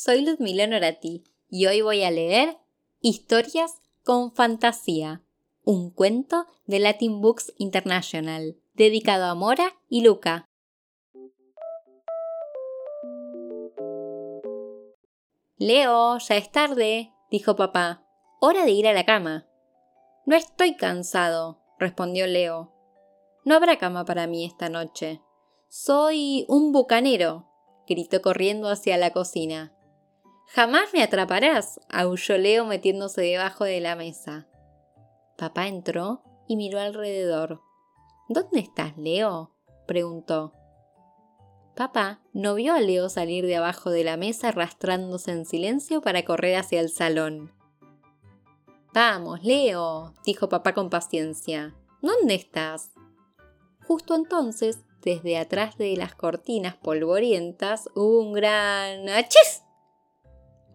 soy Ludmila Norati y hoy voy a leer Historias con Fantasía, un cuento de Latin Books International, dedicado a Mora y Luca. Leo, ya es tarde, dijo papá. Hora de ir a la cama. No estoy cansado, respondió Leo. No habrá cama para mí esta noche. Soy un bucanero, gritó corriendo hacia la cocina. Jamás me atraparás, aulló Leo metiéndose debajo de la mesa. Papá entró y miró alrededor. ¿Dónde estás, Leo? preguntó. Papá no vio a Leo salir de abajo de la mesa arrastrándose en silencio para correr hacia el salón. Vamos, Leo, dijo papá con paciencia. ¿Dónde estás? Justo entonces, desde atrás de las cortinas polvorientas, hubo un gran ¡Achis!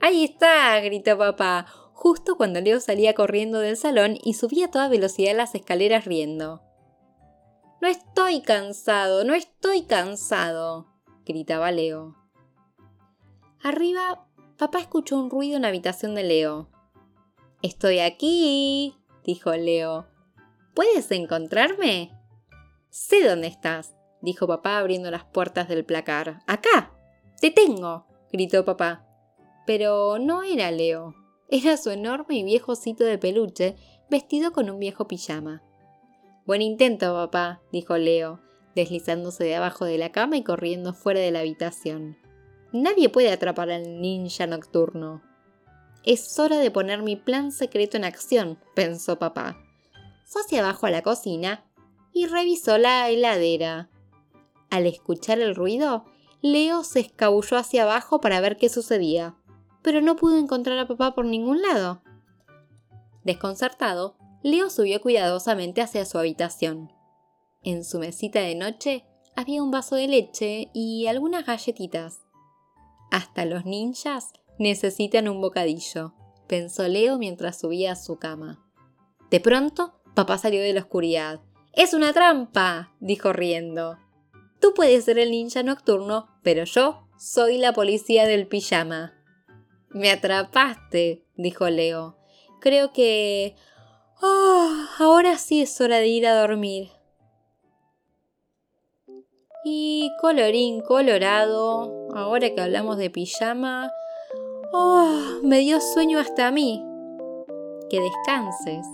Ahí está, gritó papá, justo cuando Leo salía corriendo del salón y subía a toda velocidad las escaleras riendo. No estoy cansado, no estoy cansado, gritaba Leo. Arriba, papá escuchó un ruido en la habitación de Leo. Estoy aquí, dijo Leo. ¿Puedes encontrarme? Sé dónde estás, dijo papá abriendo las puertas del placar. ¡Acá! ¡Te tengo! gritó papá. Pero no era Leo. Era su enorme y viejo osito de peluche, vestido con un viejo pijama. Buen intento, papá, dijo Leo, deslizándose de abajo de la cama y corriendo fuera de la habitación. Nadie puede atrapar al ninja nocturno. Es hora de poner mi plan secreto en acción, pensó papá. Fue hacia abajo a la cocina y revisó la heladera. Al escuchar el ruido, Leo se escabulló hacia abajo para ver qué sucedía pero no pudo encontrar a papá por ningún lado. Desconcertado, Leo subió cuidadosamente hacia su habitación. En su mesita de noche había un vaso de leche y algunas galletitas. Hasta los ninjas necesitan un bocadillo, pensó Leo mientras subía a su cama. De pronto, papá salió de la oscuridad. ¡Es una trampa! dijo riendo. Tú puedes ser el ninja nocturno, pero yo soy la policía del pijama. Me atrapaste, dijo Leo. Creo que... Oh, ahora sí es hora de ir a dormir. Y colorín colorado, ahora que hablamos de pijama, oh, me dio sueño hasta a mí. Que descanses.